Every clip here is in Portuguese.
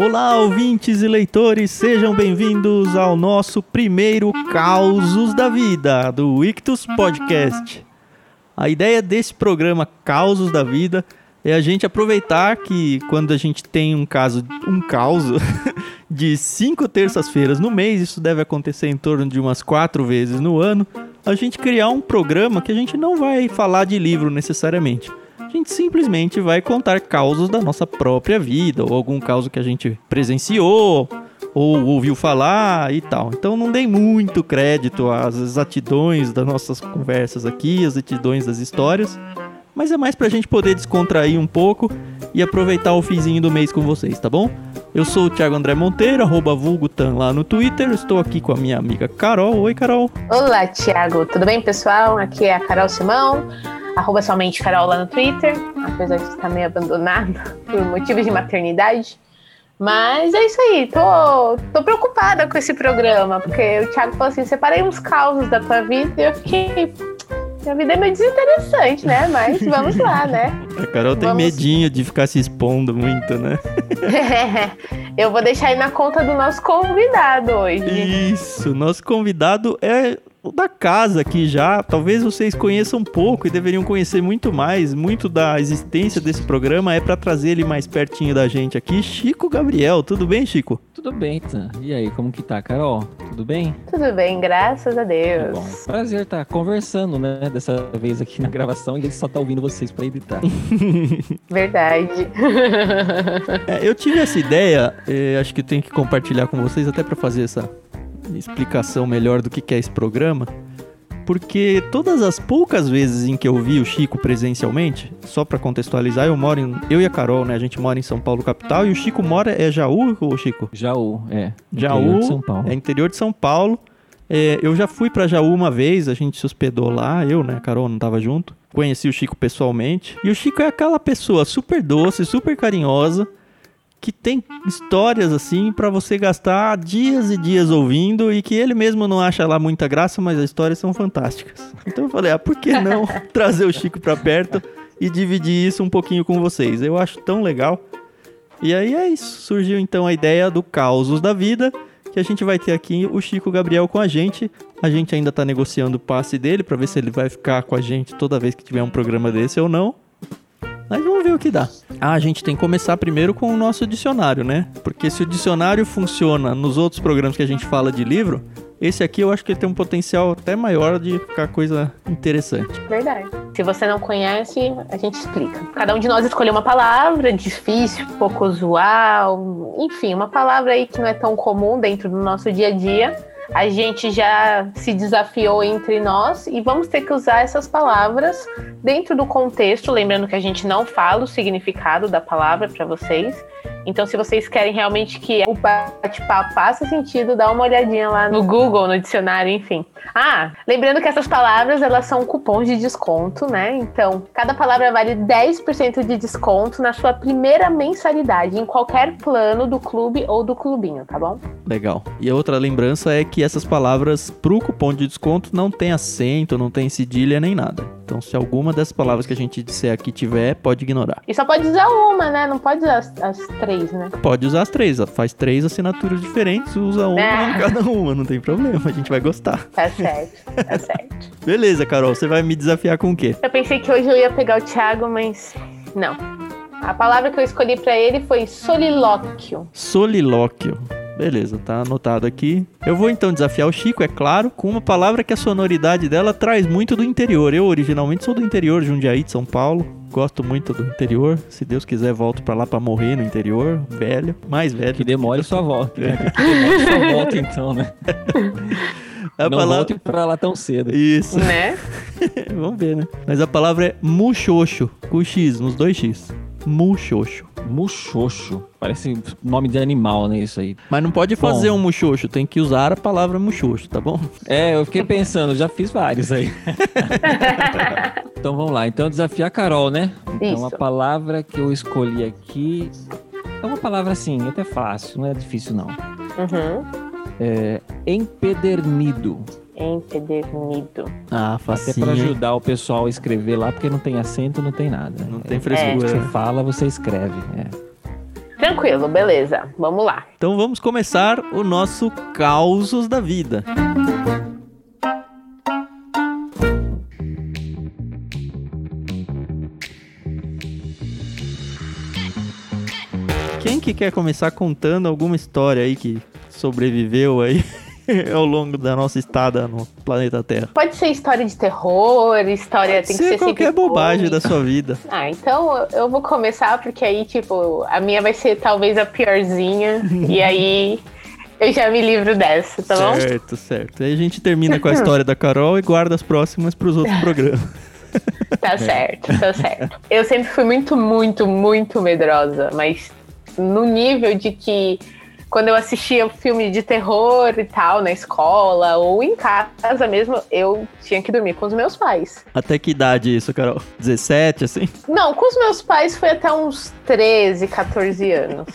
Olá, ouvintes e leitores, sejam bem-vindos ao nosso primeiro Causos da Vida, do Ictus Podcast. A ideia desse programa Causos da Vida é a gente aproveitar que quando a gente tem um caso, um caos de cinco terças-feiras no mês, isso deve acontecer em torno de umas quatro vezes no ano, a gente criar um programa que a gente não vai falar de livro necessariamente a gente simplesmente vai contar causos da nossa própria vida, ou algum caso que a gente presenciou, ou ouviu falar e tal. Então não dei muito crédito às exatidões das nossas conversas aqui, às exatidões das histórias, mas é mais pra gente poder descontrair um pouco e aproveitar o fizinho do mês com vocês, tá bom? Eu sou o Thiago André Monteiro, arroba vulgutan lá no Twitter. Estou aqui com a minha amiga Carol. Oi, Carol. Olá, Thiago. Tudo bem, pessoal? Aqui é a Carol Simão arroba somente Carol lá no Twitter, apesar de estar meio abandonado por motivos de maternidade. Mas é isso aí, tô, tô preocupada com esse programa, porque o Thiago falou assim: separei uns causos da tua vida e eu fiquei. Minha vida é meio desinteressante, né? Mas vamos lá, né? A Carol tem vamos... medinho de ficar se expondo muito, né? É, eu vou deixar aí na conta do nosso convidado hoje. Isso, nosso convidado é da casa aqui já. Talvez vocês conheçam um pouco e deveriam conhecer muito mais. Muito da existência desse programa é para trazer ele mais pertinho da gente aqui. Chico Gabriel, tudo bem, Chico? Tudo bem, Tan. E aí, como que tá, Carol? Tudo bem? Tudo bem, graças a Deus. bom. Prazer estar tá conversando, né, dessa vez aqui na gravação e ele só tá ouvindo vocês para editar. Verdade. É, eu tive essa ideia, eh, acho que tenho que compartilhar com vocês até para fazer essa explicação melhor do que é esse programa, porque todas as poucas vezes em que eu vi o Chico presencialmente, só para contextualizar, eu moro em, eu e a Carol, né, a gente mora em São Paulo capital e o Chico mora é Jaú, ou Chico? Jaú, é. Jaú, São Paulo. é interior de São Paulo. É, eu já fui para Jaú uma vez, a gente se hospedou lá, eu, né, a Carol não tava junto. Conheci o Chico pessoalmente. E o Chico é aquela pessoa super doce, super carinhosa, que tem histórias assim para você gastar dias e dias ouvindo e que ele mesmo não acha lá muita graça, mas as histórias são fantásticas. Então eu falei, ah, por que não trazer o Chico para perto e dividir isso um pouquinho com vocês? Eu acho tão legal. E aí é isso, surgiu então a ideia do Causos da Vida, que a gente vai ter aqui o Chico Gabriel com a gente. A gente ainda tá negociando o passe dele para ver se ele vai ficar com a gente toda vez que tiver um programa desse ou não. Mas vamos ver o que dá. Ah, a gente tem que começar primeiro com o nosso dicionário, né? Porque se o dicionário funciona nos outros programas que a gente fala de livro, esse aqui eu acho que ele tem um potencial até maior de ficar coisa interessante. Verdade. Se você não conhece, a gente explica. Cada um de nós escolheu uma palavra difícil, pouco usual, enfim, uma palavra aí que não é tão comum dentro do nosso dia a dia a gente já se desafiou entre nós e vamos ter que usar essas palavras dentro do contexto, lembrando que a gente não fala o significado da palavra para vocês. Então, se vocês querem realmente que o bate-papo faça sentido, dá uma olhadinha lá no Google, no dicionário, enfim. Ah, lembrando que essas palavras, elas são cupons de desconto, né? Então, cada palavra vale 10% de desconto na sua primeira mensalidade, em qualquer plano do clube ou do clubinho, tá bom? Legal. E a outra lembrança é que essas palavras pro cupom de desconto não tem acento, não tem cedilha nem nada. Então, se alguma dessas palavras que a gente disser aqui tiver, pode ignorar. E só pode usar uma, né? Não pode usar as, as três, né? Pode usar as três. Faz três assinaturas diferentes, usa uma é. em cada uma, não tem problema. A gente vai gostar. Tá certo, tá certo. Beleza, Carol. Você vai me desafiar com o quê? Eu pensei que hoje eu ia pegar o Thiago, mas não. A palavra que eu escolhi para ele foi solilóquio. Solilóquio. Beleza, tá anotado aqui. Eu vou então desafiar o Chico, é claro, com uma palavra que a sonoridade dela traz muito do interior. Eu originalmente sou do interior, Jundiaí de São Paulo. Gosto muito do interior. Se Deus quiser, volto para lá para morrer no interior, velho, mais velho. Que demore sua volta. Né? Que demore sua volta então, né? A Não palavra... volte pra lá tão cedo. Isso. Né? Vamos ver, né? Mas a palavra é muxoxo, com X, nos dois X. Muxoxo. Muxoxo. Parece nome de animal, né? Isso aí. Mas não pode fazer bom. um muxoxo, tem que usar a palavra muxoxo, tá bom? É, eu fiquei pensando, já fiz vários aí. então vamos lá. Então desafiar a Carol, né? Então Isso. a palavra que eu escolhi aqui é uma palavra assim, até fácil, não é difícil não. Uhum. É, empedernido empedernido. Ah, facinho. Até para ajudar o pessoal a escrever lá, porque não tem acento, não tem nada. Não tem frescura. É. Você fala, você escreve. É. Tranquilo, beleza. Vamos lá. Então vamos começar o nosso Causos da Vida. Quem que quer começar contando alguma história aí que sobreviveu aí ao longo da nossa estada no planeta Terra? Pode ser história de terror, história Pode tem ser que ser qualquer bobagem da sua vida. Ah, então eu- vou começar porque aí, tipo, a minha vai ser talvez a piorzinha. e aí eu já me livro dessa, tá bom? certo, certo. Aí a gente termina com a história da Carol e guarda as próximas para os outros programas. Tá certo, tá certo. Eu sempre fui muito, muito, muito medrosa, mas no nível de que quando eu assistia filme de terror e tal na escola ou em casa mesmo, eu tinha que dormir com os meus pais. Até que idade isso, Carol? 17, assim? Não, com os meus pais foi até uns 13, 14 anos.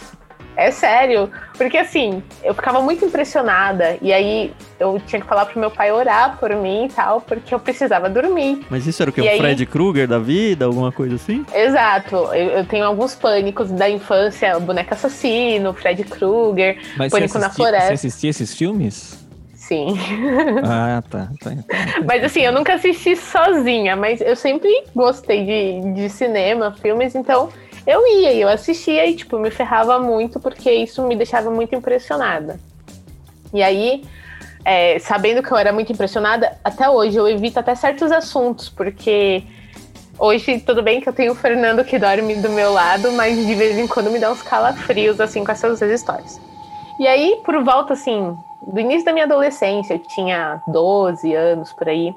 É sério, porque assim, eu ficava muito impressionada e aí eu tinha que falar pro meu pai orar por mim e tal, porque eu precisava dormir. Mas isso era o quê? E O aí? Fred Krueger da vida? Alguma coisa assim? Exato, eu, eu tenho alguns pânicos da infância, boneco assassino, Fred Krueger, Mas Pânico na Floresta. Você assistia esses filmes? sim. Ah, tá. tá. Mas assim, eu nunca assisti sozinha, mas eu sempre gostei de, de cinema, filmes, então eu ia eu assistia e, tipo, me ferrava muito porque isso me deixava muito impressionada. E aí, é, sabendo que eu era muito impressionada, até hoje eu evito até certos assuntos, porque hoje tudo bem que eu tenho o Fernando que dorme do meu lado, mas de vez em quando me dá uns calafrios, assim, com essas histórias. E aí, por volta, assim, do início da minha adolescência, eu tinha 12 anos por aí,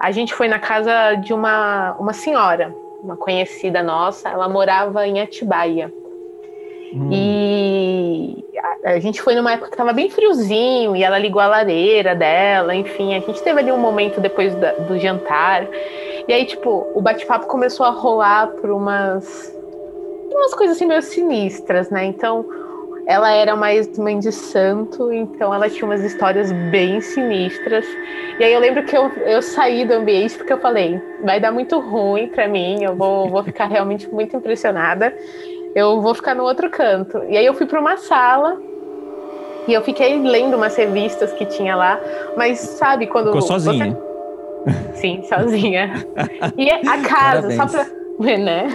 a gente foi na casa de uma, uma senhora, uma conhecida nossa, ela morava em Atibaia. Hum. E a, a gente foi numa época que tava bem friozinho e ela ligou a lareira dela, enfim, a gente teve ali um momento depois da- do jantar. E aí, tipo, o bate-papo começou a rolar por umas, umas coisas assim meio sinistras, né? Então, ela era mais mãe de santo, então ela tinha umas histórias bem sinistras. E aí eu lembro que eu, eu saí do ambiente porque eu falei, vai dar muito ruim pra mim, eu vou, vou ficar realmente muito impressionada. Eu vou ficar no outro canto. E aí eu fui para uma sala e eu fiquei lendo umas revistas que tinha lá, mas sabe quando Ficou você- sozinha. Sim, sozinha. E a casa, só pra né?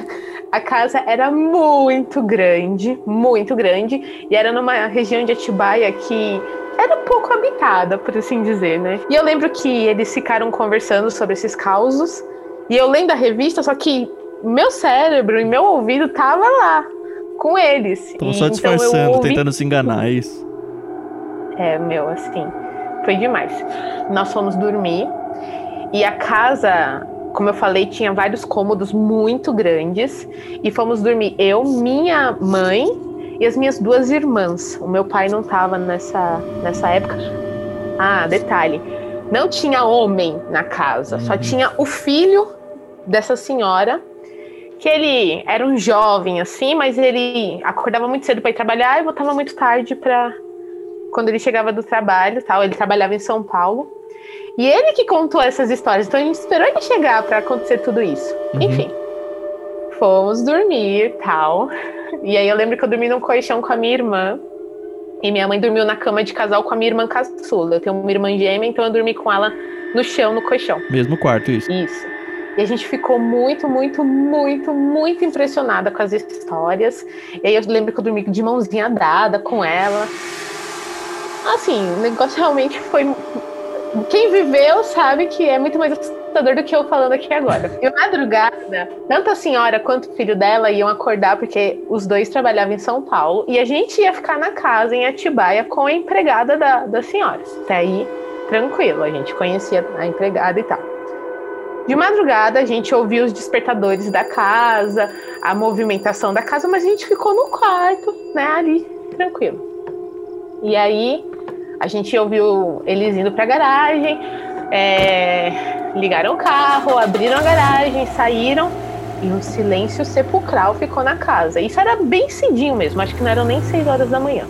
A casa era muito grande, muito grande, e era numa região de Atibaia que era pouco habitada, por assim dizer, né? E eu lembro que eles ficaram conversando sobre esses causos, e eu lendo a revista, só que meu cérebro e meu ouvido tava lá com eles. Estão E só então disfarçando, ouvi tentando se enganar, é isso. é, meu, assim, foi demais. Nós fomos dormir e a casa, como eu falei, tinha vários cômodos muito grandes e fomos dormir eu, minha mãe e as minhas duas irmãs. O meu pai não estava nessa, nessa época. Ah, detalhe, não tinha homem na casa, só Uhum. tinha o filho dessa senhora que ele era um jovem assim, mas ele acordava muito cedo para ir trabalhar e voltava muito tarde para quando ele chegava do trabalho, tal, ele trabalhava em São Paulo. E ele que contou essas histórias, então a gente esperou ele chegar para acontecer tudo isso. Uhum. Enfim, fomos dormir, tal. E aí eu lembro que eu dormi num colchão com a minha irmã. E minha mãe dormiu na cama de casal com a minha irmã caçula. Eu tenho uma irmã gêmea, então eu dormi com ela no chão, no colchão. Mesmo quarto, isso. Isso. E a gente ficou muito, muito, muito, muito impressionada com as histórias. E aí eu lembro que eu dormi de mãozinha dada com ela. Assim, o negócio realmente foi. Quem viveu sabe que é muito mais assustador do que eu falando aqui agora. E madrugada, tanto a senhora quanto o filho dela iam acordar, porque os dois trabalhavam em São Paulo, e a gente ia ficar na casa em Atibaia com a empregada da, da senhora. Até aí, tranquilo, a gente conhecia a empregada e tal. De madrugada, a gente ouviu os despertadores da casa, a movimentação da casa, mas a gente ficou no quarto, né, ali, tranquilo. E aí, a gente ouviu eles indo pra garagem, é, ligaram o carro, abriram a garagem, saíram e um silêncio sepulcral ficou na casa. Isso era bem cedinho mesmo, acho que não eram nem 6 horas da manhã.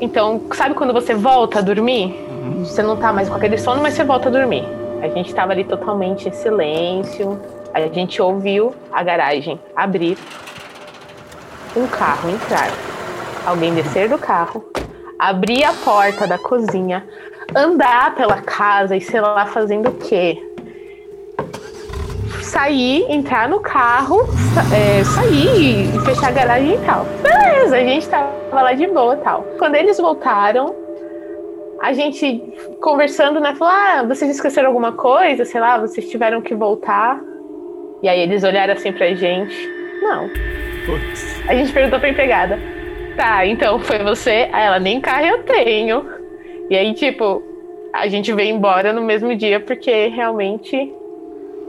Então, sabe quando você volta a dormir? Você não tá mais com aquele sono, mas você volta a dormir. A gente estava ali totalmente em silêncio. A gente ouviu a garagem abrir. um carro entrar, alguém descer do carro, abrir a porta da cozinha, andar pela casa e sei lá fazendo o quê? Sair, entrar no carro, é, sair e fechar a garagem e tal. Beleza, a gente tava lá de boa e tal. Quando eles voltaram, a gente conversando, né? Falou: Ah, vocês esqueceram alguma coisa? Sei lá, vocês tiveram que voltar. E aí eles olharam assim pra gente. Não. Putz. A gente perguntou pra empregada. Tá, então foi você? Aí ela, nem carro eu tenho. E aí, tipo, a gente veio embora no mesmo dia porque realmente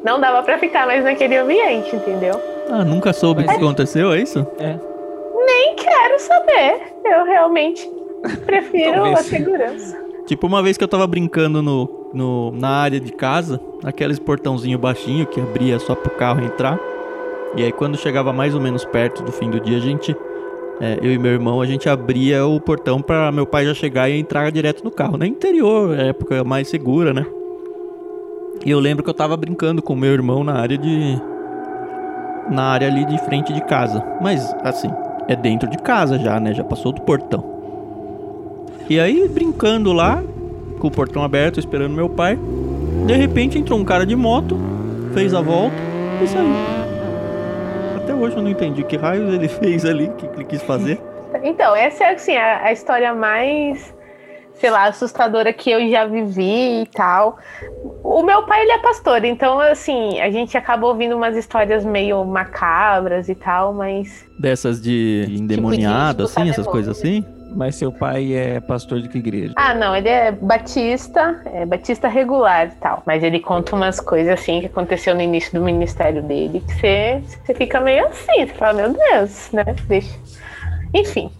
não dava para ficar mais naquele ambiente, entendeu? Ah, nunca soube o que aconteceu, é isso? É. Nem quero saber. Eu realmente prefiro a segurança. Tipo, uma vez que eu tava brincando no, no, na área de casa, aqueles portãozinho baixinho que abria só pro carro entrar. E aí quando chegava mais ou menos perto do fim do dia, a gente é, eu e meu irmão, a gente abria o portão para meu pai já chegar e entrar direto no carro. No interior, é época mais segura, né? E eu lembro que eu tava brincando com meu irmão na área de. Na área ali de frente de casa. Mas, assim, é dentro de casa já, né? Já passou do portão. E aí, brincando lá, com o portão aberto, esperando meu pai. De repente entrou um cara de moto, fez a volta e saiu até hoje eu não entendi que raios ele fez ali, o que ele quis fazer. Então, essa é assim, a, a história mais sei lá, assustadora que eu já vivi e tal. O meu pai, ele é pastor, então, assim, a gente acaba ouvindo umas histórias meio macabras e tal, mas... Dessas de endemoniado, tipo de assim, essas coisas assim? Mas seu pai é pastor de que igreja? Ah, não, ele é batista, é batista regular e tal. Mas ele conta umas coisas assim que aconteceu no início do ministério dele, que você, você fica meio assim, você fala, meu Deus, né? Deixa. Enfim.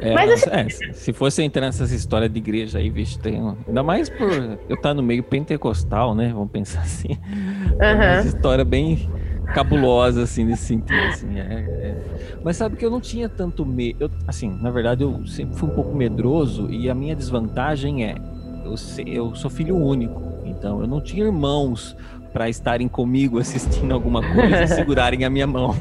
É, mas assim... é, se fosse entrar nessas histórias de igreja aí, vixe, tem. Ainda mais por eu estar no meio pentecostal, né? Vamos pensar assim. Uhum. Uma história bem cabulosa, assim, nesse sentido. Assim, é, é. Mas sabe que eu não tinha tanto medo. Assim, na verdade, eu sempre fui um pouco medroso e a minha desvantagem é: eu, eu sou filho único, então eu não tinha irmãos para estarem comigo assistindo alguma coisa e segurarem a minha mão.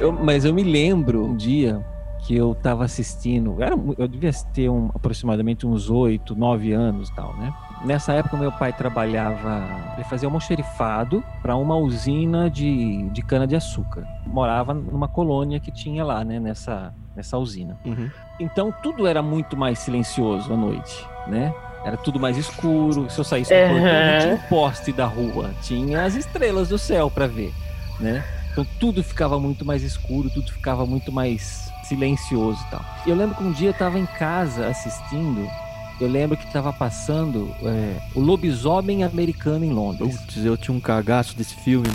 eu, mas eu me lembro um dia que eu estava assistindo, era, eu devia ter um, aproximadamente uns oito, nove anos tal, né? Nessa época, meu pai trabalhava, ele fazia almoxerifado para uma usina de, de cana-de-açúcar. Morava numa colônia que tinha lá, né, nessa, nessa usina. Uhum. Então, tudo era muito mais silencioso à noite, né? Era tudo mais escuro. Se eu saísse do uhum. portão, não tinha o poste da rua, tinha as estrelas do céu para ver, né? Então, tudo ficava muito mais escuro, tudo ficava muito mais silencioso e tal. E eu lembro que um dia eu estava em casa assistindo eu lembro que estava passando é, o lobisomem americano em Londres. Putz, eu tinha um cagaço desse filme.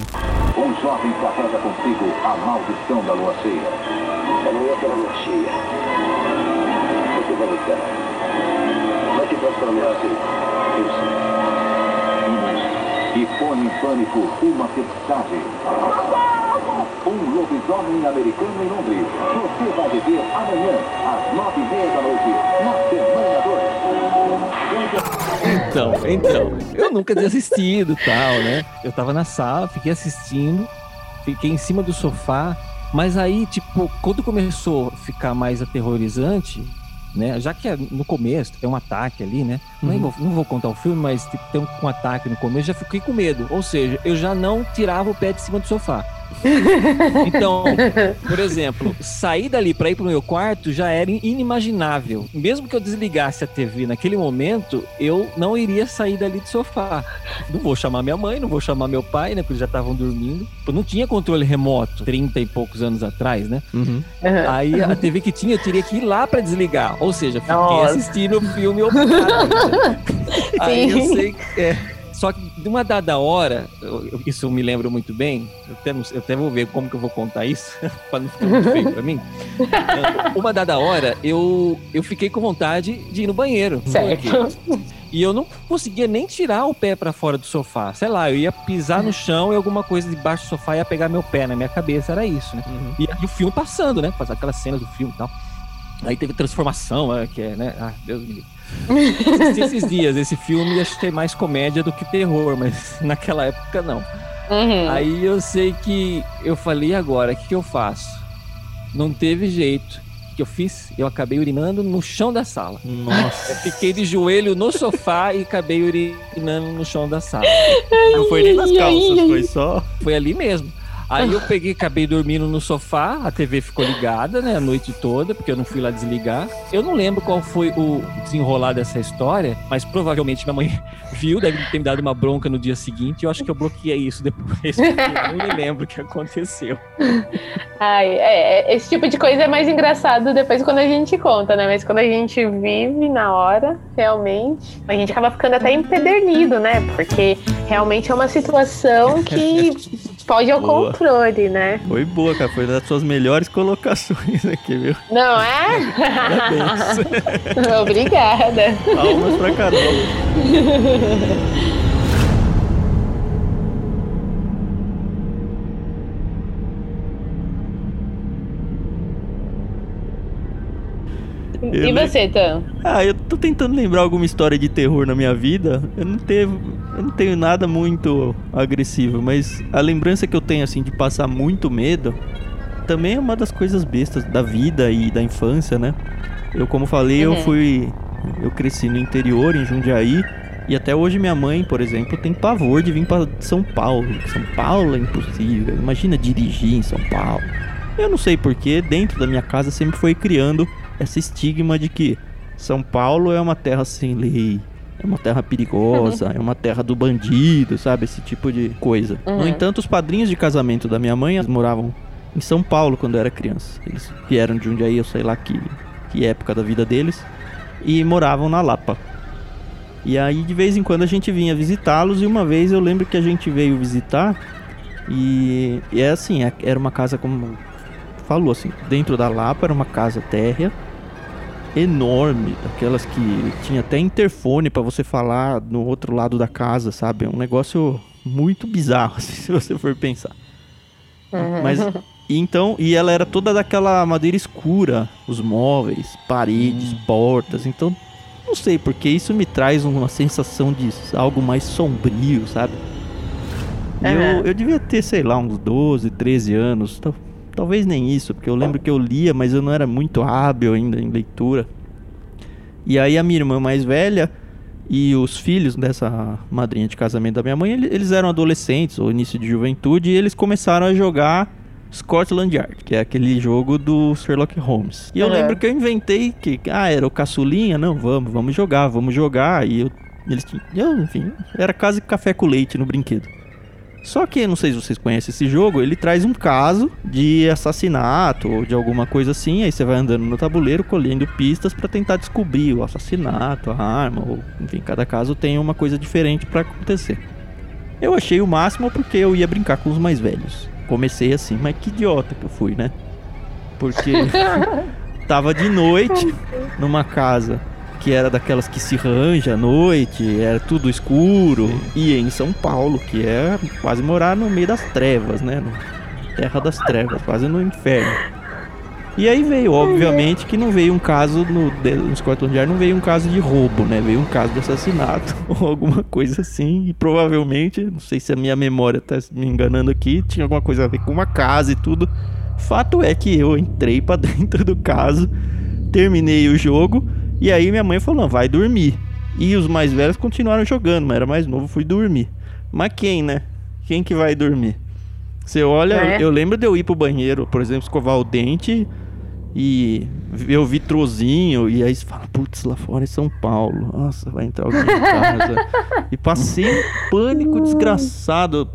Um jovem carrega consigo a maldição da lua cheia. A lua pela lua cheia. Você vai lutar. Vai te transformar assim. Eu sei. E põe em pânico uma mensagem. Um lobisomem americano em Londres. Você vai viver amanhã, às nove e meia da noite, na Semana 2. Então, então, eu nunca tinha assistido tal, né? Eu tava na sala, fiquei assistindo, fiquei em cima do sofá, mas aí, tipo, quando começou a ficar mais aterrorizante, né? Já que é no começo tem um ataque ali, né? Uhum. Não, vou, não vou contar o filme, mas tipo, tem um, um ataque no começo, já fiquei com medo. Ou seja, eu já não tirava o pé de cima do sofá. Então, por exemplo, sair dali para ir pro meu quarto já era inimaginável. Mesmo que eu desligasse a TV naquele momento, eu não iria sair dali do sofá. Não vou chamar minha mãe, não vou chamar meu pai, né? Porque eles já estavam dormindo. Eu não tinha controle remoto 30 e poucos anos atrás, né? Uhum. Aí a TV que tinha, eu teria que ir lá para desligar. Ou seja, fiquei Nossa. assistindo o filme operado. Aí eu sei que. É, só que de uma dada hora, eu, isso eu me lembro muito bem, eu até, eu até vou ver como que eu vou contar isso, para não ficar muito feio para mim. uma dada hora, eu, eu fiquei com vontade de ir no banheiro. Certo. E eu não conseguia nem tirar o pé para fora do sofá. Sei lá, eu ia pisar no chão e alguma coisa debaixo do sofá ia pegar meu pé na minha cabeça, era isso, né? Uhum. E, e, o filme passando, né? Passar aquelas cenas do filme e tal. Aí teve transformação, é, que é, né? Ah, Deus me livre. Assisti esses dias esse filme e achei mais comédia do que terror, mas naquela época não. Uhum. Aí eu sei que eu falei, agora, o que, que eu faço? Não teve jeito que eu fiz? Eu acabei urinando no chão da sala. Nossa. Eu fiquei de joelho no sofá e acabei urinando no chão da sala. Não foi nem nas calças, foi só. Foi ali mesmo. Aí eu peguei, acabei dormindo no sofá, a TV ficou ligada, né, a noite toda, porque eu não fui lá desligar. Eu não lembro qual foi o desenrolar dessa história, mas provavelmente minha mãe viu, deve ter me dado uma bronca no dia seguinte. Eu acho que eu bloqueei isso depois, eu não me lembro o que aconteceu. Ai, é, é, esse tipo de coisa é mais engraçado depois quando a gente conta, né? Mas quando a gente vive na hora, realmente, a gente acaba ficando até empedernido, né? Porque realmente é uma situação que pode ao boa. controle, né? Foi boa, cara. Foi das suas melhores colocações aqui, viu? Não é? Parabéns. Obrigada. Palmas pra Carol. E você, Tan? Ah, eu tô tentando lembrar alguma história de terror na minha vida. Eu não tenho, eu não tenho nada muito agressivo, mas a lembrança que eu tenho assim de passar muito medo também é uma das coisas bestas da vida e da infância, né? Eu, como falei, uhum. eu fui eu cresci no interior em Jundiaí e até hoje minha mãe, por exemplo, tem pavor de vir para São Paulo. São Paulo é impossível. Imagina dirigir em São Paulo. Eu não sei porquê, dentro da minha casa sempre foi criando esse estigma de que São Paulo é uma terra sem lei, é uma terra perigosa, é uma terra do bandido, sabe? Esse tipo de coisa. Uhum. No entanto, os padrinhos de casamento da minha mãe moravam em São Paulo quando eu era criança. Eles vieram de onde aí, eu sei lá que, que época da vida deles, e moravam na Lapa. E aí, de vez em quando, a gente vinha visitá-los, e uma vez eu lembro que a gente veio visitar, e, e é assim, é, era uma casa como falou assim, dentro da Lapa era uma casa térrea enorme, daquelas que tinha até interfone para você falar no outro lado da casa, sabe? É um negócio muito bizarro, assim, se você for pensar. Uhum. Mas então, e ela era toda daquela madeira escura, os móveis, paredes, uhum. portas. Então, não sei porque isso me traz uma sensação de algo mais sombrio, sabe? Uhum. Eu, eu devia ter, sei lá, uns 12, 13 anos. Talvez nem isso, porque eu lembro que eu lia, mas eu não era muito hábil ainda em leitura. E aí a minha irmã mais velha e os filhos dessa madrinha de casamento da minha mãe, eles eram adolescentes ou início de juventude e eles começaram a jogar Scotland Yard, que é aquele jogo do Sherlock Holmes. E eu lembro que eu inventei que, ah, era o caçulinha, não, vamos, vamos jogar, vamos jogar. E eu, eles tinham, enfim, era quase café com leite no brinquedo. Só que, não sei se vocês conhecem esse jogo, ele traz um caso de assassinato ou de alguma coisa assim, aí você vai andando no tabuleiro colhendo pistas para tentar descobrir o assassinato, a arma, ou enfim, cada caso tem uma coisa diferente para acontecer. Eu achei o máximo porque eu ia brincar com os mais velhos. Comecei assim, mas que idiota que eu fui, né? Porque tava de noite numa casa que era daquelas que se ranja à noite, era tudo escuro. Sim. E em São Paulo, que é quase morar no meio das trevas, né? Terra das trevas, quase no inferno. E aí veio, obviamente, que não veio um caso no, no Scotland Yard, não veio um caso de roubo, né? Veio um caso de assassinato ou alguma coisa assim. E provavelmente, não sei se a minha memória tá me enganando aqui, tinha alguma coisa a ver com uma casa e tudo. Fato é que eu entrei para dentro do caso, terminei o jogo e aí minha mãe falou: não, vai dormir. E os mais velhos continuaram jogando, mas era mais novo, fui dormir. Mas quem, né? Quem que vai dormir? Você olha, é. eu lembro de eu ir pro banheiro, por exemplo, escovar o dente e ver o vitrozinho, e aí você fala, putz, lá fora é São Paulo, nossa, vai entrar alguém em casa. e passei um pânico desgraçado.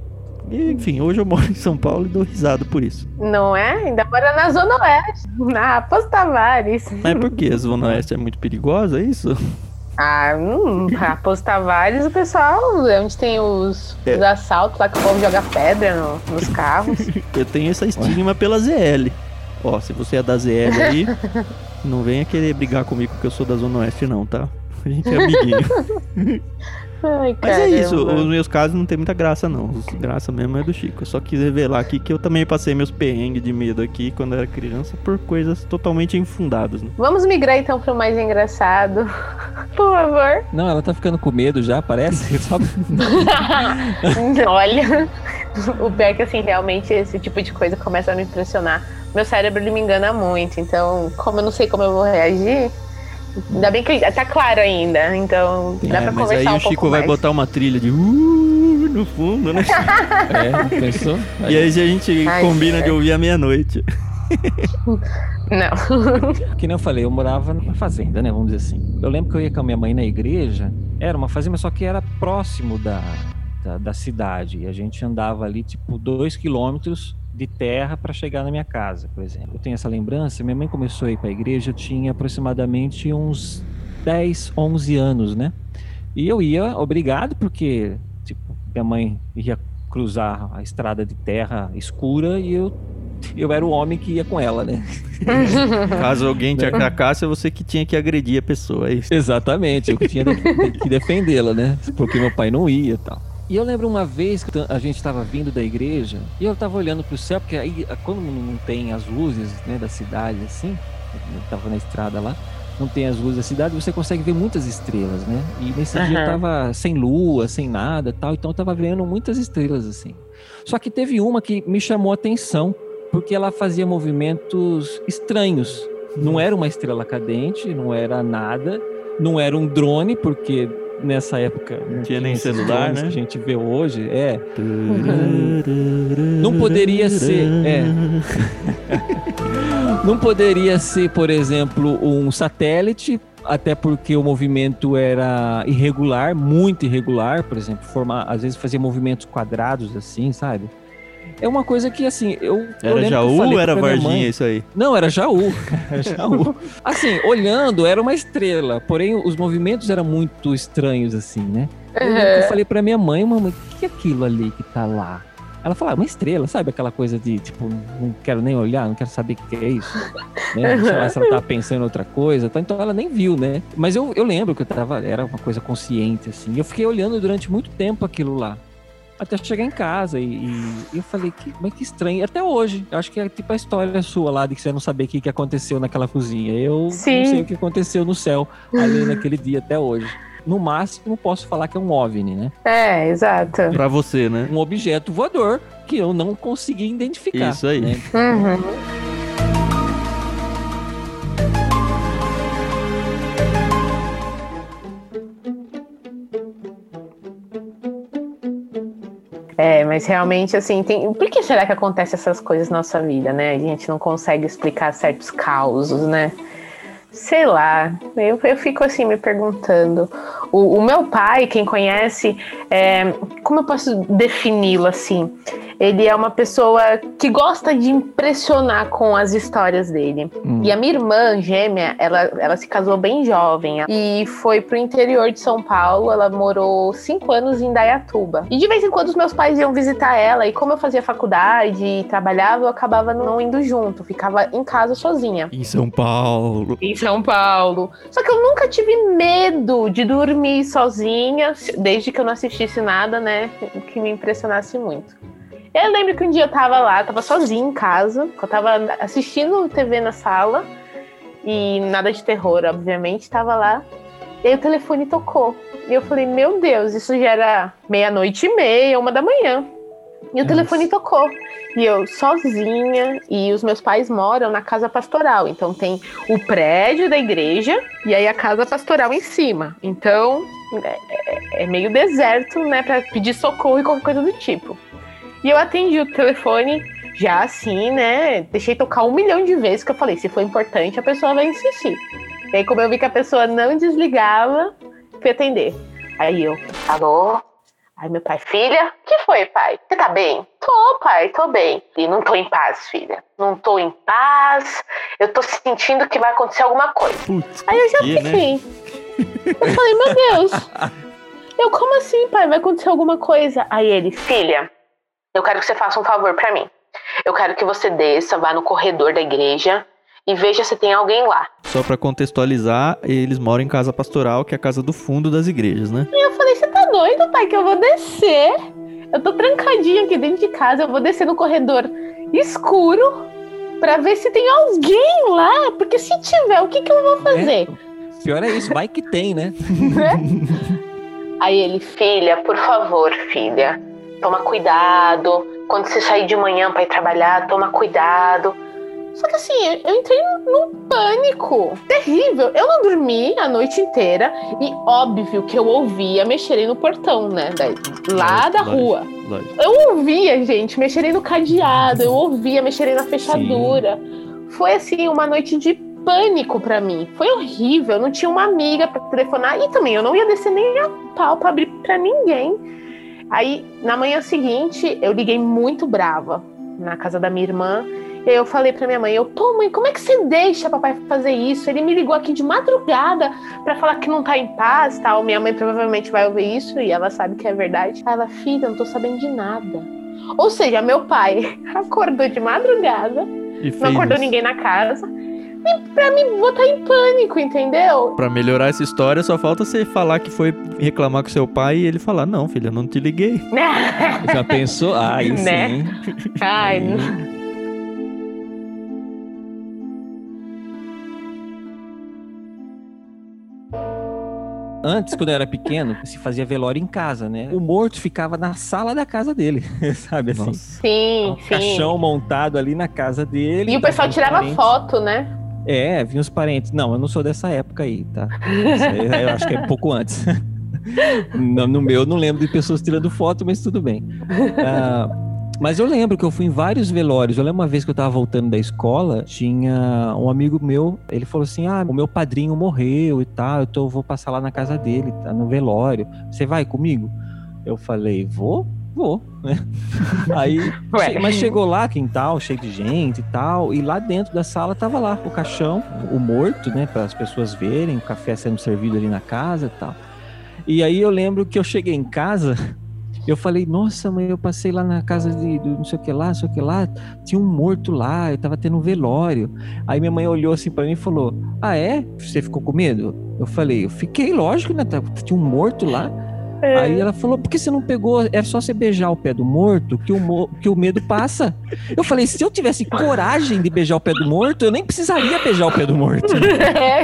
Enfim, hoje eu moro em São Paulo e dou risada por isso. Não é? Ainda mora na Zona Oeste, na Raposo Tavares. Mas por que a Zona Oeste é muito perigosa, é isso? Ah, hum, Raposo Tavares, o pessoal, é onde tem os, é. os assaltos lá que o povo joga pedra no, nos carros. eu tenho essa estigma pela ZL. Ó, se você é da ZL aí, não venha querer brigar comigo porque eu sou da Zona Oeste, não, tá? A gente é amiguinho. Ai, Mas é isso, os meus casos não tem muita graça, não. Graça mesmo é do Chico. Eu só quis revelar aqui que eu também passei meus perrengues de medo aqui quando era criança por coisas totalmente infundadas. Né? Vamos migrar então pro mais engraçado. Por favor. Não, ela tá ficando com medo já, parece. Só... Olha, o pior é que, assim, realmente esse tipo de coisa começa a me impressionar. Meu cérebro ele me engana muito, então, como eu não sei como eu vou reagir, ainda bem que tá claro ainda, então dá é, pra mas conversar aí um o Chico vai mais. botar uma trilha de uh, no fundo, né? É, pensou? e aí a gente Ai, combina é. de ouvir à meia-noite. Não. Que nem eu falei, eu morava numa fazenda, né? Vamos dizer assim. Eu lembro que eu ia com a minha mãe na igreja, era uma fazenda, só que era próximo da, da, da cidade. E a gente andava ali, tipo, dois quilômetros de terra para chegar na minha casa, por exemplo. Eu tenho essa lembrança, minha mãe começou a ir para a igreja, eu tinha aproximadamente uns 10, 11 anos, né? E eu ia obrigado, porque, tipo, minha mãe ia cruzar a estrada de terra escura e eu, eu era o homem que ia com ela, né? Caso alguém te atacasse, é você que tinha que agredir a pessoa, é isso. Exatamente, eu que tinha que defendê-la, né? Porque meu pai não ia e tal. E eu lembro uma vez que a gente estava vindo da igreja e eu estava olhando para o céu, porque aí quando não tem as luzes né, da cidade assim, eu estava na estrada lá, não tem as luzes da cidade, você consegue ver muitas estrelas, né? E nesse dia eu Aham. tava sem lua, sem nada e tal, então eu tava vendo muitas estrelas assim. Só que teve uma que me chamou a atenção, porque ela fazia movimentos estranhos. Não era uma estrela cadente, não era nada, não era um drone, porque nessa época não Tinha nem celular, né? que a gente vê hoje. É, Não poderia ser, é. não poderia ser, por exemplo, um satélite, até porque o movimento era irregular, muito irregular, por exemplo, formar, às vezes fazia movimentos quadrados assim, sabe? É uma coisa que assim, eu eu Era lembro que eu Jaú falei ou era pra minha mãe- Varginha isso aí? não, era Jaú. Era Jaú. Assim, olhando, era uma estrela. Porém, os movimentos eram muito estranhos, assim, né? Eu, eu falei pra minha mãe, mamãe, o que é aquilo ali que tá lá? Ela falou, ah, uma estrela, sabe aquela coisa de, tipo, não quero nem olhar, não quero saber o que é isso. né? Sei lá se ela tava pensando em outra coisa, tá? então ela nem viu, né? Mas eu, eu lembro que eu tava, era uma coisa consciente, assim. E eu fiquei olhando durante muito tempo aquilo lá. Até chegar em casa e, e eu falei, que, mas que estranho. Até hoje, eu acho que é tipo a história sua lá de que você não sabia o que, que aconteceu naquela cozinha. Eu Sim. não sei o que aconteceu no céu ali naquele dia até hoje. No máximo, posso falar que é um OVNI, né? É, exato. Pra você, né? Um objeto voador que eu não consegui identificar. Isso aí. né? Uhum. Mas realmente, assim, tem... por que será que acontece essas coisas na nossa vida, né? A gente não consegue explicar certos causos, né? Sei lá, eu, eu fico assim me perguntando. O, o meu pai, quem conhece, é, como eu posso defini-lo assim? Ele é uma pessoa que gosta de impressionar com as histórias dele. Hum. E a minha irmã gêmea, ela, ela se casou bem jovem e foi pro interior de São Paulo. Ela morou cinco anos em Dayatuba. E de vez em quando os meus pais iam visitar ela. E como eu fazia faculdade e trabalhava, eu acabava não indo junto. Ficava em casa sozinha. Em São Paulo. Em São Paulo. Só que eu nunca tive medo de dormir sozinha, desde que eu não assistisse nada, né? Que me impressionasse muito. Eu lembro que um dia eu tava lá, tava sozinha em casa, eu tava assistindo TV na sala, e nada de terror, obviamente, tava lá. E aí o telefone tocou. E eu falei, meu Deus, isso já era meia-noite e meia, uma da manhã. E o telefone tocou. E eu sozinha, e os meus pais moram na casa pastoral. Então tem o prédio da igreja e aí a casa pastoral em cima. Então é, é- é meio deserto, né, pra pedir socorro e qualquer coisa do tipo. E eu atendi o telefone já assim, né? Deixei tocar um milhão de vezes, que eu falei, se for importante, a pessoa vai insistir. E aí, como eu vi que a pessoa não desligava, fui atender. Aí eu, alô? Aí meu pai, filha, o que foi, pai? Você tá bem? Tô, pai, tô bem. E não tô em paz, filha. Não tô em paz. Eu tô sentindo que vai acontecer alguma coisa. Putz, Aí eu já que, né? fiquei. Eu falei, meu Deus. Eu, como assim, pai? Vai acontecer alguma coisa? Aí ele, filha, eu quero que você faça um favor pra mim. Eu quero que você desça, vá no corredor da igreja e veja se tem alguém lá. Só pra contextualizar, eles moram em casa pastoral, que é a casa do fundo das igrejas, né? E eu falei, você tá doido, pai, que eu vou descer? Eu tô trancadinha aqui dentro de casa, eu vou descer no corredor escuro pra ver se tem alguém lá. Porque se tiver, o que, que eu vou fazer? Pior é isso, vai que tem, né? Aí ele, filha, por favor, filha, toma cuidado. Quando você sair de manhã para ir trabalhar, toma cuidado. Só que assim, eu entrei num pânico terrível. Eu não dormi a noite inteira e óbvio que eu ouvia mexerem no portão, né? lá da rua. Eu ouvia, gente, mexerem no cadeado, eu ouvia mexerem na fechadura. Sim. Foi assim, uma noite de pânico para mim. Foi horrível. Eu não tinha uma amiga para telefonar e também eu não ia descer nem a pau para abrir para ninguém. Aí, na manhã seguinte, eu liguei muito brava na casa da minha irmã e aí eu falei pra minha mãe, eu, pô, mãe, como é que você deixa papai fazer isso? Ele me ligou aqui de madrugada para falar que não tá em paz tal. Minha mãe provavelmente vai ouvir isso e ela sabe que é verdade. Ela, filha, não tô sabendo de nada. Ou seja, meu pai acordou de madrugada, não acordou isso. ninguém na casa. Pra me botar em pânico, entendeu? Pra melhorar essa história, só falta você falar que foi reclamar com seu pai e ele falar: Não, filha, não te liguei. Já pensou? Ai, né? sim. Ai, não. Antes, quando eu era pequeno, se fazia velório em casa, né? O morto ficava na sala da casa dele, sabe assim? Sim, um sim. Caixão montado ali na casa dele. E o pessoal tirava parentes. foto, né? É, vinha os parentes. Não, eu não sou dessa época aí, tá? Aí, eu acho que é um pouco antes. No, no meu, eu não lembro de pessoas tirando foto, mas tudo bem. Uh, mas eu lembro que eu fui em vários velórios. Eu lembro uma vez que eu tava voltando da escola, tinha um amigo meu, ele falou assim: Ah, o meu padrinho morreu e tal, eu tô, vou passar lá na casa dele, tá no velório. Você vai comigo? Eu falei, vou? Vou, né? Aí, Ué. mas chegou lá, quintal, cheio de gente e tal, e lá dentro da sala tava lá o caixão, o morto, né, para as pessoas verem, o café sendo servido ali na casa e tal. E aí eu lembro que eu cheguei em casa, eu falei, nossa, mãe, eu passei lá na casa de, de não sei o que lá, não sei o que lá, tinha um morto lá, eu tava tendo um velório. Aí minha mãe olhou assim para mim e falou: Ah, é? Você ficou com medo? Eu falei, eu fiquei, lógico, né? Tinha um morto lá. É. Aí ela falou: por que você não pegou? É só você beijar o pé do morto que o, que o medo passa. Eu falei: se eu tivesse coragem de beijar o pé do morto, eu nem precisaria beijar o pé do morto. É.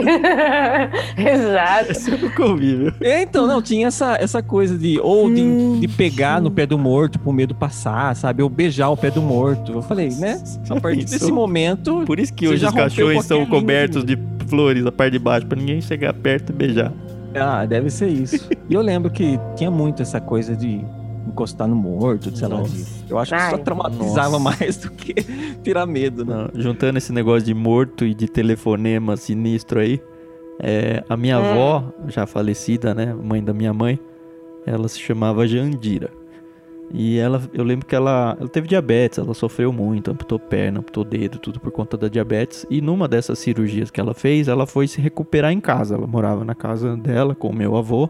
Exato. Esse é o convívio. Então, não, tinha essa, essa coisa de ou de, hum, de pegar no pé do morto pro medo passar, sabe? Ou beijar o pé do morto. Eu falei, né? A partir isso. desse momento. Por isso que hoje os cachorros são cobertos de flores a parte de baixo, para ninguém chegar perto e beijar. Ah, deve ser isso. e eu lembro que tinha muito essa coisa de encostar no morto, sei lá. Eu acho que só traumatizava nossa. mais do que tirar medo, né? Não, juntando esse negócio de morto e de telefonema sinistro aí, é, a minha é. avó, já falecida, né, mãe da minha mãe, ela se chamava Jandira. E ela, eu lembro que ela, ela teve diabetes, ela sofreu muito, amputou perna, amputou dedo, tudo por conta da diabetes. E numa dessas cirurgias que ela fez, ela foi se recuperar em casa. Ela morava na casa dela com o meu avô.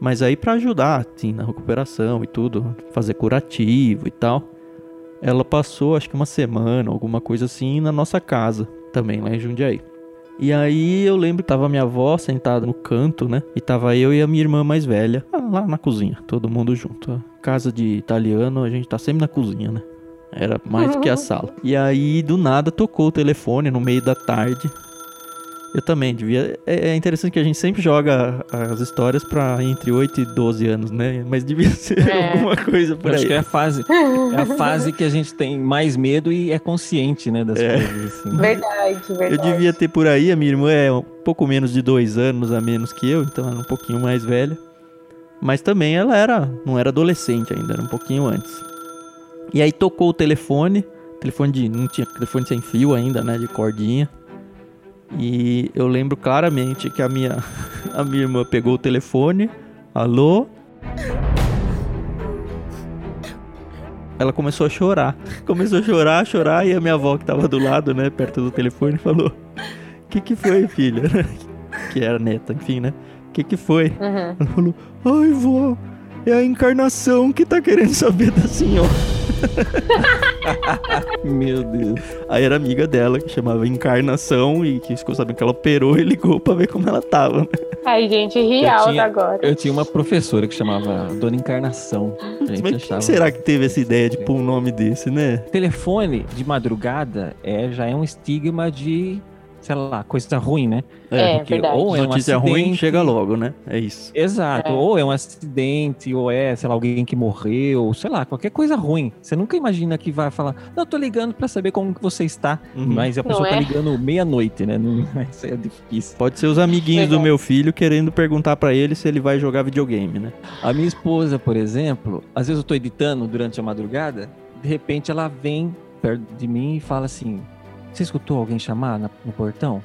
Mas aí para ajudar, assim, na recuperação e tudo, fazer curativo e tal, ela passou acho que uma semana, alguma coisa assim, na nossa casa, também lá em Jundiaí. E aí eu lembro que tava minha avó sentada no canto, né? E tava eu e a minha irmã mais velha lá na cozinha, todo mundo junto. Casa de italiano, a gente tá sempre na cozinha, né? Era mais do que a sala. E aí, do nada, tocou o telefone no meio da tarde. Eu também devia. É, é interessante que a gente sempre joga as histórias para entre 8 e 12 anos, né? Mas devia ser é. alguma coisa por Eu aí. Acho que é a fase. É a fase que a gente tem mais medo e é consciente, né? Das é. coisas. Assim. Verdade, verdade. Eu devia ter por aí. A minha irmã é um pouco menos de dois anos a menos que eu, então ela é um pouquinho mais velha. Mas também ela era. Não era adolescente ainda, era um pouquinho antes. E aí tocou o telefone. Telefone de. Não tinha telefone sem fio ainda, né? De cordinha. E eu lembro claramente que a minha, a minha irmã pegou o telefone, alô? Ela começou a chorar. Começou a chorar, a chorar, e a minha avó que tava do lado, né, perto do telefone, falou: O que que foi, filha? que era neta, enfim, né? O que que foi? Uhum. Ela falou: Ai, vó, é a encarnação que tá querendo saber da senhora. Meu Deus. Aí era amiga dela que chamava Encarnação e que ficou sabendo que ela operou e ligou pra ver como ela tava. Né? Ai, gente, ri alto agora. Eu tinha uma professora que chamava Dona Encarnação. Mas quem será que teve essa ideia de pôr um nome desse, né? Telefone de madrugada é, já é um estigma de sei lá, coisa ruim, né? É, Porque verdade. Ou é Notícia um ruim chega logo, né? É isso. Exato. É. Ou é um acidente, ou é, sei lá, alguém que morreu, sei lá, qualquer coisa ruim. Você nunca imagina que vai falar, não, eu tô ligando para saber como que você está. Uhum. Mas a pessoa tá é? ligando meia-noite, né? Não, isso é difícil. Pode ser os amiguinhos do meu filho querendo perguntar para ele se ele vai jogar videogame, né? A minha esposa, por exemplo, às vezes eu tô editando durante a madrugada, de repente ela vem perto de mim e fala assim: Você escutou alguém chamar no portão?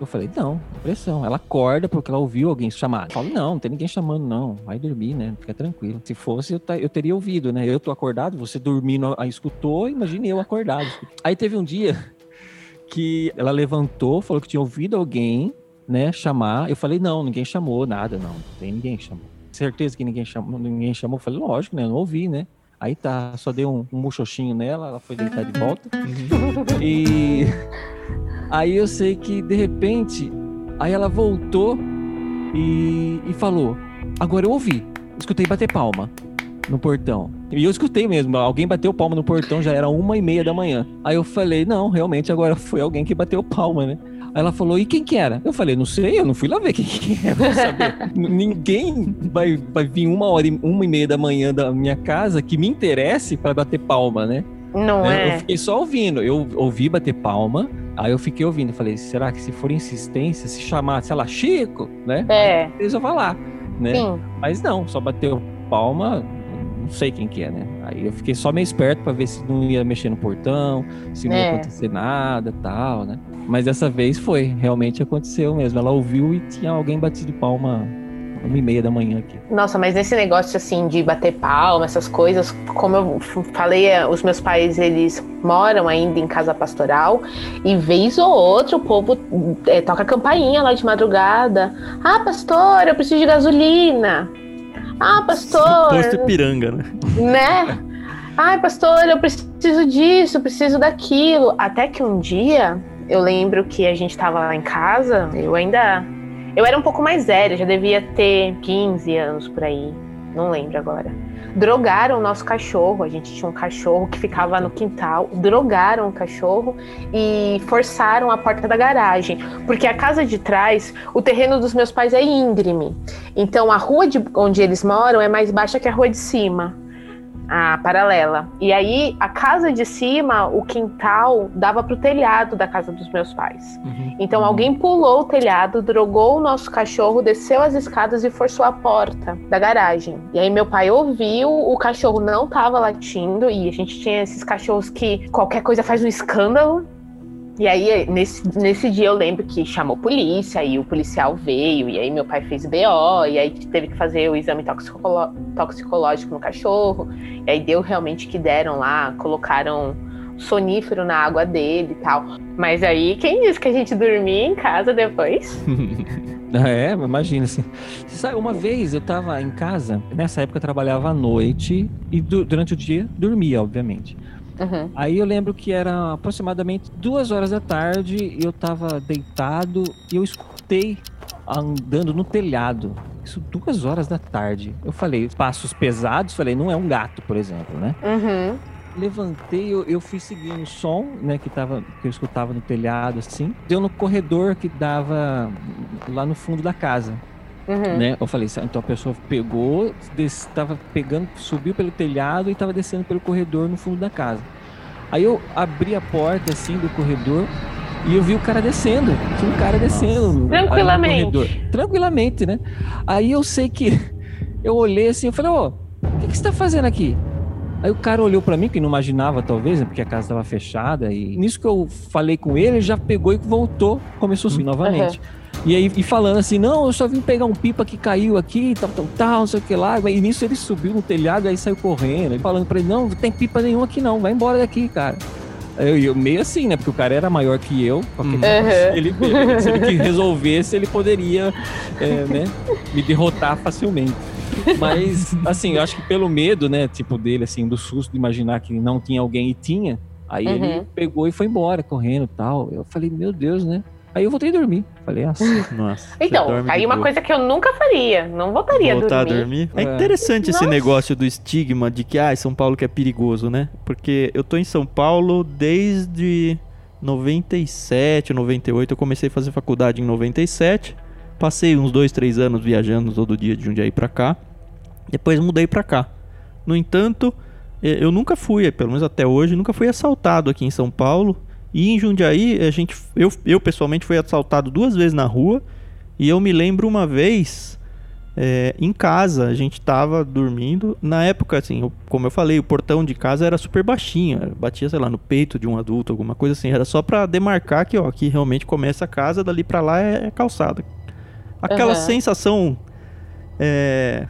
Eu falei, não, pressão. Ela acorda porque ela ouviu alguém chamar. Eu falo, não, não tem ninguém chamando, não. Vai dormir, né? Fica tranquilo. Se fosse, eu, eu teria ouvido, né? Eu tô acordado, você dormindo, aí escutou, imagine eu acordado. Aí teve um dia que ela levantou, falou que tinha ouvido alguém, né, chamar. Eu falei, não, ninguém chamou, nada, não. Não tem ninguém que chamou. Certeza que ninguém chamou, ninguém chamou. Eu falei, lógico, né? Eu não ouvi, né? Aí tá, só dei um, um muxoxinho nela, ela foi deitar de volta. Uhum. E aí eu sei que de repente, aí ela voltou e, e falou: Agora eu ouvi, escutei bater palma no portão. E eu escutei mesmo, alguém bateu palma no portão, já era uma e meia da manhã. Aí eu falei, não, realmente agora foi alguém que bateu palma, né? Aí ela falou, e quem que era? Eu falei, não sei, eu não fui lá ver quem que era, saber. Ninguém vai, vai vir uma hora, e, uma e meia da manhã da minha casa que me interesse para bater palma, né? Não né? é? Eu fiquei só ouvindo. Eu ouvi bater palma, aí eu fiquei ouvindo. Falei, será que se for insistência, se chamar, sei lá, Chico, né? É. Eles vão falar, né? Sim. Mas não, só bateu palma, não sei quem que é, né? Aí eu fiquei só meio esperto para ver se não ia mexer no portão, se não é. ia acontecer nada tal, né? Mas dessa vez foi, realmente aconteceu mesmo. Ela ouviu e tinha alguém batido palma uma e meia da manhã aqui. Nossa, mas nesse negócio assim de bater palma, essas coisas, como eu falei, é, os meus pais eles moram ainda em casa pastoral e vez ou outra o povo é, toca campainha lá de madrugada. Ah, pastor, eu preciso de gasolina. Ah, pastor. Posto Ipiranga, né? Né? Ai, pastor, eu preciso disso, preciso daquilo. Até que um dia eu lembro que a gente estava lá em casa, eu ainda. Eu era um pouco mais velha, já devia ter 15 anos por aí. Não lembro agora. Drogaram o nosso cachorro. A gente tinha um cachorro que ficava no quintal. Drogaram o cachorro e forçaram a porta da garagem. Porque a casa de trás, o terreno dos meus pais é íngreme. Então a rua de onde eles moram é mais baixa que a rua de cima a paralela. E aí, a casa de cima, o quintal, dava para o telhado da casa dos meus pais. Uhum. Então, alguém pulou o telhado, drogou o nosso cachorro, desceu as escadas e forçou a porta da garagem. E aí, meu pai ouviu, o cachorro não estava latindo, e a gente tinha esses cachorros que qualquer coisa faz um escândalo. E aí, nesse, nesse dia, eu lembro que chamou polícia, e o policial veio, e aí meu pai fez BO, e aí teve que fazer o exame toxicológico no cachorro, e aí deu realmente que deram lá, colocaram sonífero na água dele e tal. Mas aí, quem disse que a gente dormia em casa depois? é, imagina assim. Sabe, uma vez eu tava em casa, nessa época eu trabalhava à noite, e durante o dia dormia, obviamente. Uhum. Aí eu lembro que era aproximadamente duas horas da tarde e eu tava deitado e eu escutei andando no telhado. Isso duas horas da tarde. Eu falei, passos pesados, falei, não é um gato, por exemplo, né? Uhum. Levantei, eu, eu fui seguindo o som, né, que, tava, que eu escutava no telhado, assim. Deu no corredor que dava lá no fundo da casa. Uhum. Né? Eu falei, então a pessoa pegou, estava pegando, subiu pelo telhado e estava descendo pelo corredor no fundo da casa. Aí eu abri a porta assim do corredor e eu vi o cara descendo. Tinha um cara descendo. Tranquilamente. Tranquilamente, né? Aí eu sei que eu olhei assim, eu falei, ô, o que, que você tá fazendo aqui? Aí o cara olhou para mim, que não imaginava talvez, né, porque a casa estava fechada. E nisso que eu falei com ele, ele já pegou e voltou, começou a subir novamente. Uhum. E aí e falando assim, não, eu só vim pegar um pipa que caiu aqui, tal, tal, tal, não sei o que lá. E nisso ele subiu no telhado e aí saiu correndo. Ele falando pra ele, não, não tem pipa nenhuma aqui não, vai embora daqui, cara. Eu, eu, meio assim, né? Porque o cara era maior que eu. Uhum. Ele, se ele resolvesse, ele poderia é, né, me derrotar facilmente. Mas, assim, eu acho que pelo medo, né, tipo, dele, assim, do susto de imaginar que não tinha alguém e tinha, aí uhum. ele pegou e foi embora, correndo e tal. Eu falei, meu Deus, né? Aí eu voltei a dormir. Falei, nossa. nossa então, aí uma boa. coisa que eu nunca faria. Não voltaria Voltar a dormir. a dormir. É, é interessante esse negócio do estigma de que, ah, São Paulo que é perigoso, né? Porque eu tô em São Paulo desde 97, 98. Eu comecei a fazer faculdade em 97. Passei uns dois, três anos viajando todo dia de Jundiaí pra cá. Depois mudei pra cá. No entanto, eu nunca fui, pelo menos até hoje, nunca fui assaltado aqui em São Paulo. E em Jundiaí, a gente, eu, eu pessoalmente fui assaltado duas vezes na rua. E eu me lembro uma vez é, em casa, a gente tava dormindo. Na época, assim, eu, como eu falei, o portão de casa era super baixinho. Batia, sei lá, no peito de um adulto, alguma coisa assim. Era só para demarcar que, ó, aqui realmente começa a casa, dali para lá é, é, calçada. Aquela uhum. sensação. É,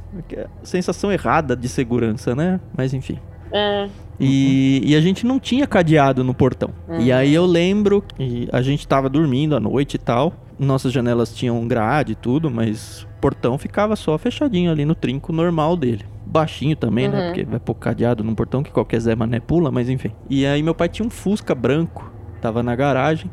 sensação errada de segurança, né? Mas enfim. É. E, e, a gente não tinha cadeado no portão. Uhum. E aí eu lembro que a gente tava dormindo à noite e tal. Nossas janelas tinham grade e tudo, mas o portão ficava só fechadinho ali no trinco normal dele. Baixinho também, né? uhum. né? Porque vai pôr cadeado num portão que qualquer Zé Mané pula, mas enfim. E aí meu pai tinha um Fusca branco, tava na garagem.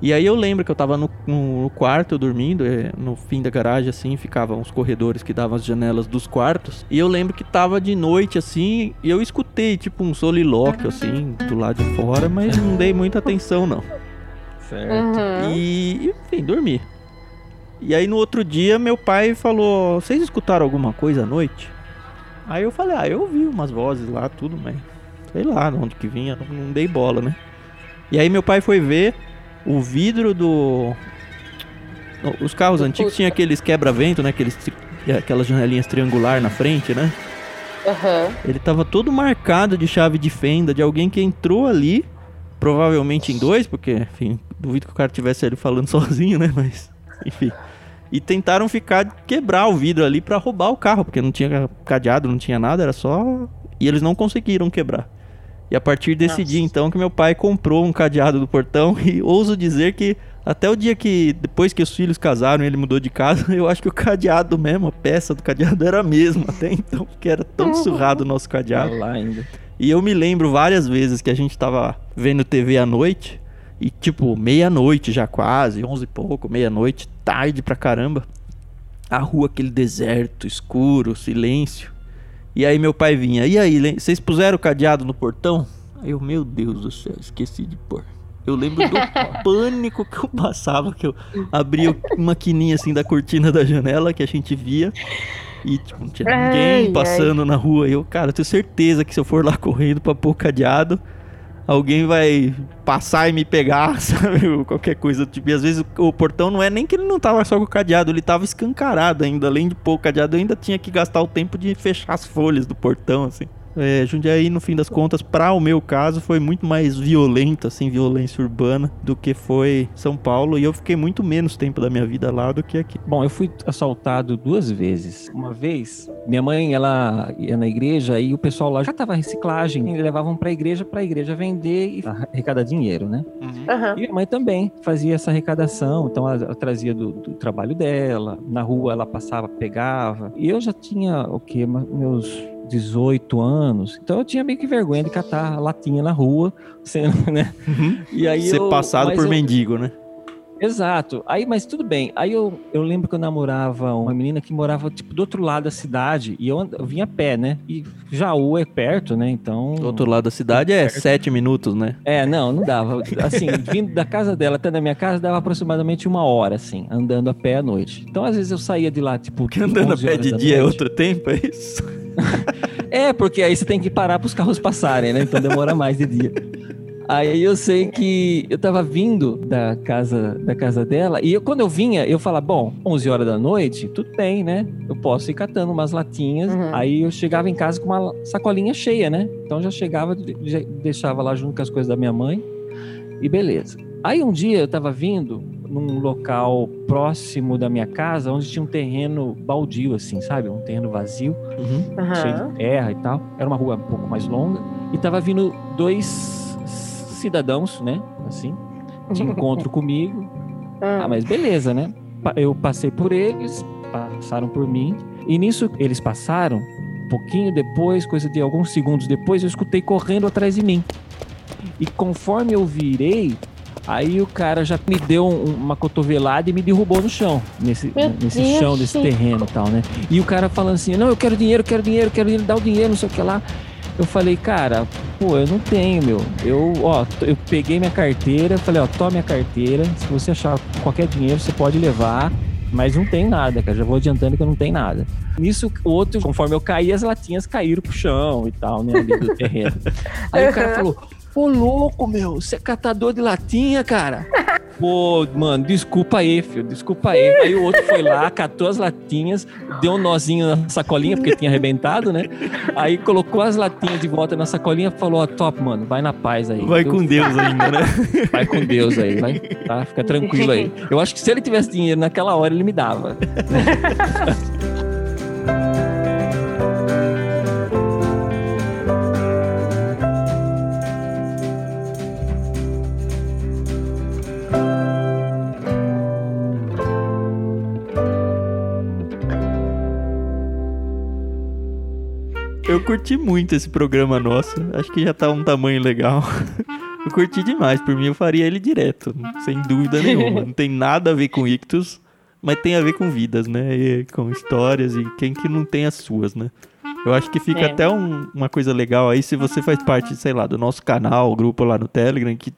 E aí eu lembro que eu tava no, no quarto dormindo, é, no fim da garagem, assim, ficavam os corredores que davam as janelas dos quartos. E eu lembro que tava de noite, assim, e eu escutei, tipo, um solilóquio, assim, do lado de fora, mas não dei muita atenção, não. Certo. Uhum. E, enfim, dormi. E aí no outro dia, meu pai falou, vocês escutaram alguma coisa à noite? Aí eu falei, ah, eu ouvi umas vozes lá, tudo, mas sei lá de onde que vinha, não dei bola, né? E aí meu pai foi ver o vidro do. Os carros do antigos tinham aqueles quebra-vento, né? Aqueles, aquelas janelinhas triangular na frente, né? Uhum. Ele tava todo marcado de chave de fenda de alguém que entrou ali, provavelmente em dois, porque, enfim, duvido que o cara tivesse ele falando sozinho, né? Mas, enfim. E tentaram ficar quebrar o vidro ali para roubar o carro, porque não tinha cadeado, não tinha nada, era só. E eles não conseguiram quebrar. E a partir desse Nossa. dia, então, que meu pai comprou um cadeado do portão e ouso dizer que até o dia que, depois que os filhos casaram e ele mudou de casa, eu acho que o cadeado mesmo, a peça do cadeado era a mesma até então, porque era tão surrado o nosso cadeado. lá ainda. E eu me lembro várias vezes que a gente tava vendo TV à noite, e tipo, meia-noite já quase, onze e pouco, meia-noite, tarde pra caramba. A rua, aquele deserto, escuro, silêncio. E aí meu pai vinha, e aí, vocês puseram o cadeado no portão? Aí eu, meu Deus do céu, esqueci de pôr. Eu lembro do pânico que eu passava, que eu abria uma quininha assim da cortina da janela que a gente via. E tipo, não tinha ninguém ai, passando ai. na rua. E eu, cara, eu tenho certeza que se eu for lá correndo pra pôr cadeado, alguém vai passar e me pegar, sabe? Qualquer coisa. Tipo, e às vezes o, o, portão não é nem que ele não tava só com o cadeado, ele tava escancarado ainda. Além de pôr o cadeado, eu ainda tinha que gastar o tempo de fechar as folhas do portão, assim. É, Jundiaí, no fim das contas, para o meu caso, foi muito mais violenta, assim, violência urbana, do que foi São Paulo. E eu fiquei muito menos tempo da minha vida lá do que aqui. Bom, eu fui assaltado duas vezes. Uma vez, minha mãe, ela ia na igreja e o pessoal lá já tava reciclagem. E levavam pra igreja, pra igreja vender e arrecadar dinheiro, né? Uhum. E minha mãe também fazia essa arrecadação. Então, ela, ela trazia do, do, trabalho dela. Na rua, ela passava, pegava. E eu já tinha, o quê? Meus 18 anos. Então eu tinha meio que vergonha de catar latinha na rua, sendo, né? Uhum. E aí Ser eu, passado por eu... mendigo, né? Exato. Aí, mas tudo bem. Aí eu, eu lembro que eu namorava uma menina que morava, tipo, do outro lado da cidade. E eu, eu vinha a pé, né? E Jaú é perto, né? Então. Do outro lado da cidade é, é sete minutos, né? É, não, não dava. Assim, vindo da casa dela até da minha casa, dava aproximadamente uma hora, assim, andando a pé à noite. Então, às vezes, eu saía de lá, tipo. Porque andando a pé de dia é outro tempo, é isso? é, porque aí você tem que parar para os carros passarem, né? Então demora mais de dia. Aí eu sei que eu tava vindo da casa da casa dela e eu, quando eu vinha, eu falava, bom, 11 horas da noite, tudo bem, né? Eu posso ir catando umas latinhas. Uhum. Aí eu chegava em casa com uma sacolinha cheia, né? Então já chegava, já deixava lá junto com as coisas da minha mãe e beleza. Aí um dia eu tava vindo num local próximo da minha casa, onde tinha um terreno baldio, assim, sabe? Um terreno vazio, uhum. cheio de terra e tal. Era uma rua um pouco mais longa. E tava vindo dois cidadãos, né? Assim, de encontro comigo. Ah. ah, mas beleza, né? Eu passei por eles, passaram por mim. E nisso eles passaram. Um pouquinho depois, coisa de alguns segundos depois, eu escutei correndo atrás de mim. E conforme eu virei, Aí o cara já me deu uma cotovelada e me derrubou no chão, nesse, nesse chão desse terreno e tal, né? E o cara falando assim: não, eu quero dinheiro, quero dinheiro, quero dinheiro, dá o dinheiro, não sei o que lá. Eu falei, cara, pô, eu não tenho, meu. Eu, ó, eu peguei minha carteira, falei, ó, toma minha carteira. Se você achar qualquer dinheiro, você pode levar. Mas não tem nada, cara. Já vou adiantando que eu não tenho nada. Nisso, o outro, conforme eu caí, as latinhas caíram pro chão e tal, né? Ali do terreno. Aí o cara falou: Ô louco, meu, você é catador de latinha, cara? Pô, mano, desculpa aí, filho, desculpa aí. Aí o outro foi lá, catou as latinhas, deu um nozinho na sacolinha, porque tinha arrebentado, né? Aí colocou as latinhas de volta na sacolinha e falou: Ó, top, mano, vai na paz aí. Vai com Deus ainda, né? Vai com Deus aí, vai, tá? Fica tranquilo aí. Eu acho que se ele tivesse dinheiro naquela hora, ele me dava. Eu curti muito esse programa nosso. Acho que já tá um tamanho legal. Eu curti demais. Por mim, eu faria ele direto. Sem dúvida nenhuma. Não tem nada a ver com ictus, mas tem a ver com vidas, né? E com histórias e quem que não tem as suas, né? Eu acho que fica é. até um, uma coisa legal aí se você faz parte, sei lá, do nosso canal, grupo lá no Telegram, que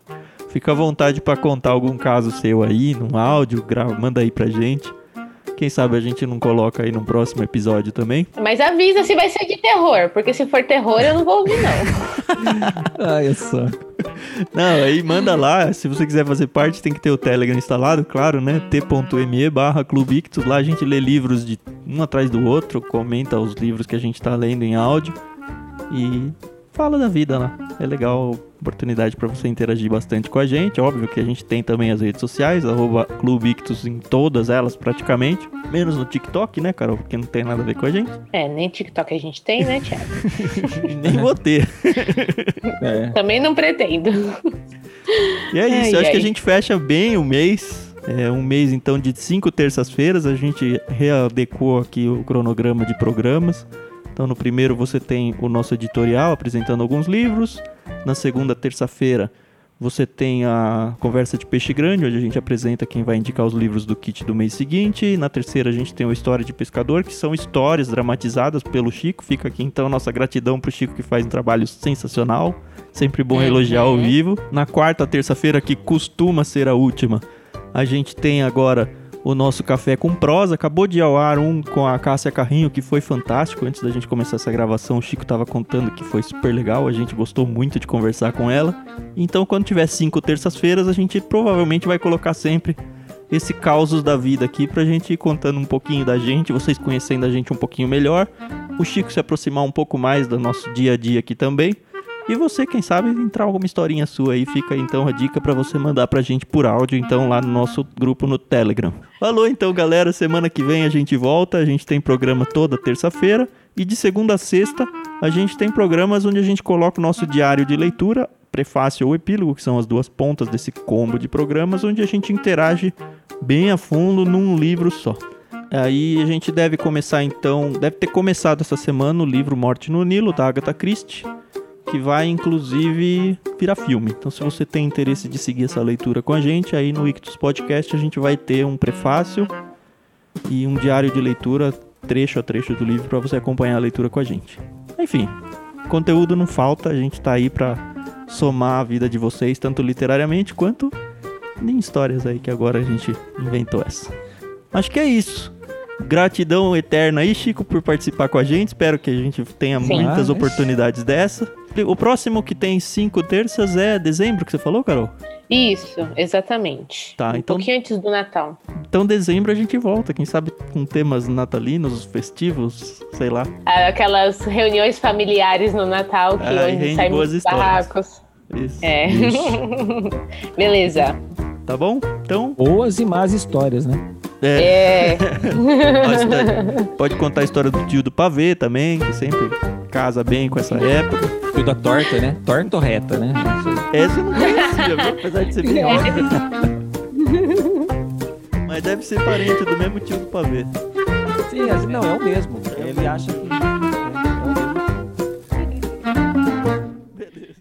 fica à vontade para contar algum caso seu aí, num áudio, grava, manda aí pra gente. Quem sabe a gente não coloca aí no próximo episódio também. Mas avisa se vai ser de terror, porque se for terror eu não vou ouvir, não. Ai, é só. Não, aí manda lá. Se você quiser fazer parte, tem que ter o Telegram instalado, claro, né? t.me barra Clubictus. Lá a gente lê livros de um atrás do outro, comenta os livros que a gente tá lendo em áudio. E fala da vida lá. É legal, oportunidade para você interagir bastante com a gente. Óbvio que a gente tem também as redes sociais, arroba Clubictus em todas elas praticamente. Menos no TikTok, né, Carol? Porque não tem nada a ver com a gente. É, nem TikTok a gente tem, né, Thiago? nem vou ter. é. Também não pretendo. E é isso, ai, acho ai. que a gente fecha bem o mês. É um mês então de cinco terças-feiras. A gente readequou aqui o cronograma de programas. Então, no primeiro você tem o nosso editorial apresentando alguns livros. Na segunda, terça-feira, você tem a conversa de peixe grande, onde a gente apresenta quem vai indicar os livros do kit do mês seguinte. Na terceira, a gente tem o História de Pescador, que são histórias dramatizadas pelo Chico. Fica aqui então nossa gratidão pro Chico que faz um trabalho sensacional. Sempre bom elogiar ao vivo. Na quarta, terça-feira, que costuma ser a última, a gente tem agora o nosso café com prosa. Acabou de ir ao ar um com a Cássia Carrinho, que foi fantástico. Antes da gente começar essa gravação, o Chico estava contando que foi super legal. A gente gostou muito de conversar com ela. Então, quando tiver cinco terças-feiras, a gente provavelmente vai colocar sempre esse causos da vida aqui pra gente ir contando um pouquinho da gente, vocês conhecendo a gente um pouquinho melhor. O Chico se aproximar um pouco mais do nosso dia a dia aqui também. E você, quem sabe, entrar alguma historinha sua aí, fica então a dica para você mandar pra gente por áudio, então lá no nosso grupo no Telegram. Falou então, galera, semana que vem a gente volta, a gente tem programa toda terça-feira e de segunda a sexta a gente tem programas onde a gente coloca o nosso diário de leitura, prefácio ou epílogo, que são as duas pontas desse combo de programas, onde a gente interage bem a fundo num livro só. Aí a gente deve começar então, deve ter começado essa semana o livro Morte no Nilo, da Agatha Christie que vai inclusive virar filme. Então, se você tem interesse de seguir essa leitura com a gente, aí no Ictus Podcast a gente vai ter um prefácio e um diário de leitura, trecho a trecho do livro, para você acompanhar a leitura com a gente. Enfim, conteúdo não falta, a gente tá aí para somar a vida de vocês, tanto literariamente quanto em histórias aí que agora a gente inventou essa. Acho que é isso. Gratidão eterna aí, Chico, por participar com a gente. Espero que a gente tenha Sim. muitas ah, oportunidades dessa. O próximo que tem cinco terças é dezembro, que você falou, Carol? Isso, exatamente. Tá, um então. Um pouquinho antes do Natal. Então, dezembro a gente volta, quem sabe com temas natalinos, festivos, sei lá. Aquelas reuniões familiares no Natal que ah, onde saem boas barracos. Isso. É. Isso. Beleza. Tá bom? Então. Boas e más histórias, né? É. é. Pode contar a história do tio do pavê também, que sempre casa bem com essa época. Tio da torta, né? Torta ou reta, né? Essa eu não conhecia, viu? apesar de ser bem óbvio. Mas deve ser parente do mesmo tio do pavê. Sim, não, é o mesmo. Ele acha que. É o mesmo. Beleza.